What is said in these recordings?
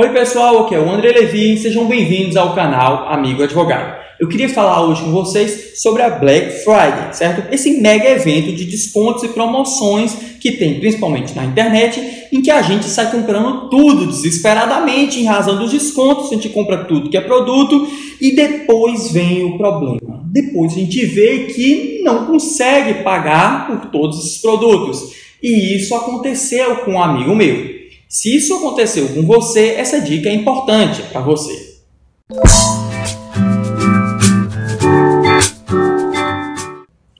Oi pessoal, aqui é o André Levi sejam bem-vindos ao canal Amigo Advogado. Eu queria falar hoje com vocês sobre a Black Friday, certo? Esse mega evento de descontos e promoções que tem principalmente na internet, em que a gente sai comprando tudo desesperadamente em razão dos descontos, a gente compra tudo que é produto e depois vem o problema. Depois a gente vê que não consegue pagar por todos esses produtos. E isso aconteceu com um amigo meu. Se isso aconteceu com você, essa dica é importante para você.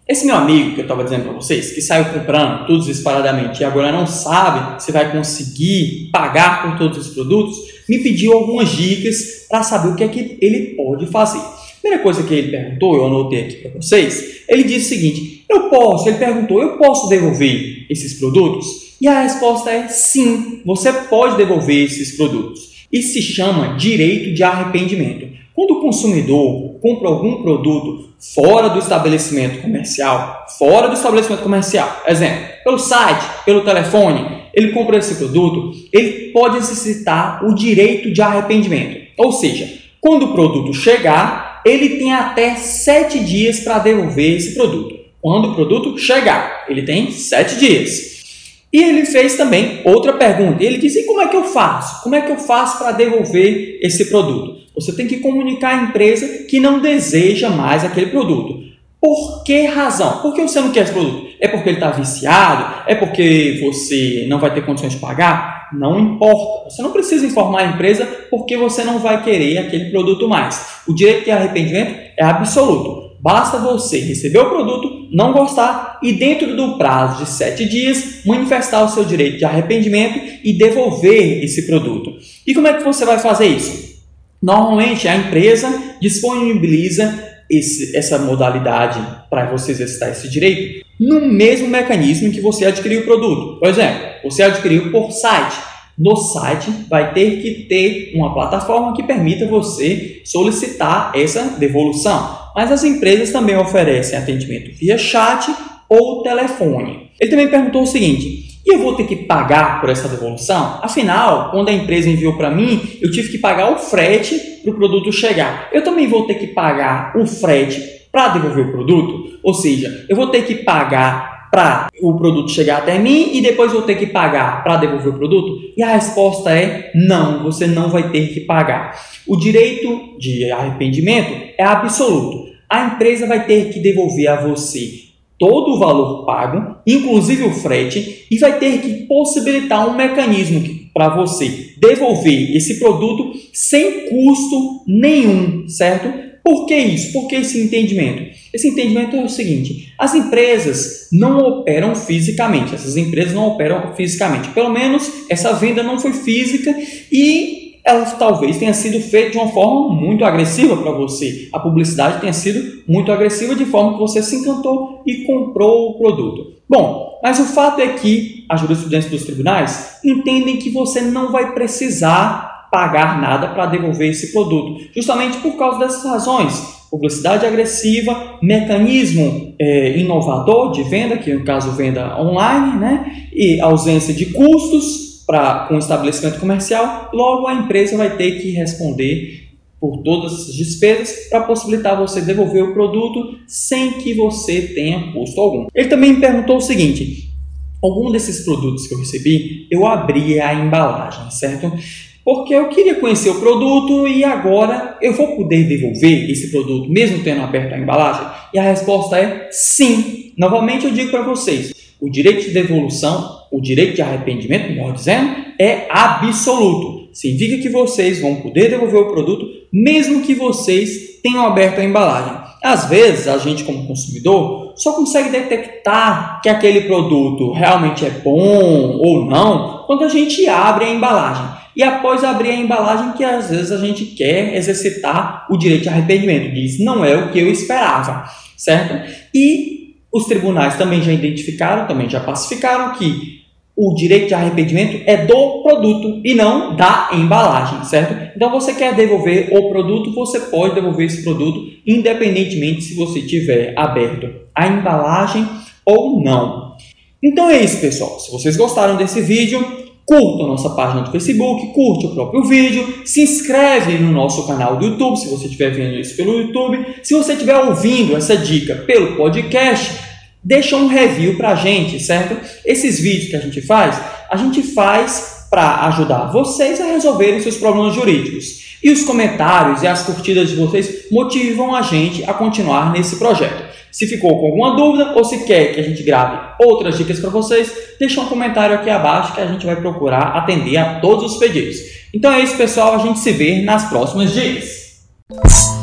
Esse meu amigo que eu estava dizendo para vocês, que saiu comprando tudo disparadamente e agora não sabe se vai conseguir pagar por todos os produtos, me pediu algumas dicas para saber o que é que ele pode fazer. Primeira coisa que ele perguntou, eu anotei aqui para vocês, ele disse o seguinte: eu posso, ele perguntou, eu posso devolver esses produtos? E a resposta é sim, você pode devolver esses produtos. Isso se chama direito de arrependimento. Quando o consumidor compra algum produto fora do estabelecimento comercial, fora do estabelecimento comercial, exemplo, pelo site, pelo telefone, ele compra esse produto, ele pode exercitar o direito de arrependimento. Ou seja, quando o produto chegar, ele tem até sete dias para devolver esse produto. Quando o produto chegar, ele tem sete dias. E ele fez também outra pergunta. Ele disse: e como é que eu faço? Como é que eu faço para devolver esse produto? Você tem que comunicar à empresa que não deseja mais aquele produto. Por que razão? Por que você não quer esse produto? É porque ele está viciado? É porque você não vai ter condições de pagar? Não importa. Você não precisa informar a empresa porque você não vai querer aquele produto mais. O direito de arrependimento é absoluto. Basta você receber o produto, não gostar e, dentro do prazo de sete dias, manifestar o seu direito de arrependimento e devolver esse produto. E como é que você vai fazer isso? Normalmente a empresa disponibiliza esse, essa modalidade para você exercitar esse direito no mesmo mecanismo em que você adquiriu o produto. Por exemplo, você adquiriu por site. No site vai ter que ter uma plataforma que permita você solicitar essa devolução mas as empresas também oferecem atendimento via chat ou telefone. Ele também perguntou o seguinte: e eu vou ter que pagar por essa devolução? Afinal, quando a empresa enviou para mim, eu tive que pagar o frete para o produto chegar. Eu também vou ter que pagar o frete para devolver o produto? Ou seja, eu vou ter que pagar para o produto chegar até mim e depois vou ter que pagar para devolver o produto? E a resposta é não, você não vai ter que pagar. O direito de arrependimento é absoluto a empresa vai ter que devolver a você todo o valor pago, inclusive o frete, e vai ter que possibilitar um mecanismo para você devolver esse produto sem custo nenhum, certo? Por que isso? Por que esse entendimento? Esse entendimento é o seguinte: as empresas não operam fisicamente, essas empresas não operam fisicamente. Pelo menos essa venda não foi física e ela talvez tenha sido feita de uma forma muito agressiva para você. A publicidade tenha sido muito agressiva de forma que você se encantou e comprou o produto. Bom, mas o fato é que a jurisprudência dos tribunais entendem que você não vai precisar pagar nada para devolver esse produto, justamente por causa dessas razões. Publicidade agressiva, mecanismo é, inovador de venda, que no caso venda online, né? e ausência de custos, pra, com o estabelecimento comercial, logo a empresa vai ter que responder por todas as despesas para possibilitar você devolver o produto sem que você tenha custo algum. Ele também me perguntou o seguinte: algum desses produtos que eu recebi, eu abri a embalagem, certo? Porque eu queria conhecer o produto e agora eu vou poder devolver esse produto mesmo tendo aberto a embalagem? E a resposta é sim. Novamente eu digo para vocês, o direito de devolução, o direito de arrependimento, melhor dizendo, é absoluto. Significa que vocês vão poder devolver o produto mesmo que vocês tenham aberto a embalagem. Às vezes, a gente, como consumidor, só consegue detectar que aquele produto realmente é bom ou não quando a gente abre a embalagem. E após abrir a embalagem, que às vezes a gente quer exercitar o direito de arrependimento, diz não é o que eu esperava, certo? E os tribunais também já identificaram, também já pacificaram que o direito de arrependimento é do produto e não da embalagem, certo? Então você quer devolver o produto, você pode devolver esse produto independentemente se você tiver aberto a embalagem ou não. Então é isso, pessoal. Se vocês gostaram desse vídeo, curta a nossa página do Facebook, curte o próprio vídeo, se inscreve no nosso canal do YouTube, se você estiver vendo isso pelo YouTube. Se você estiver ouvindo essa dica pelo podcast, deixa um review para a gente, certo? Esses vídeos que a gente faz, a gente faz para ajudar vocês a resolverem seus problemas jurídicos. E os comentários e as curtidas de vocês motivam a gente a continuar nesse projeto. Se ficou com alguma dúvida ou se quer que a gente grave outras dicas para vocês, deixa um comentário aqui abaixo que a gente vai procurar atender a todos os pedidos. Então é isso, pessoal. A gente se vê nas próximas dicas.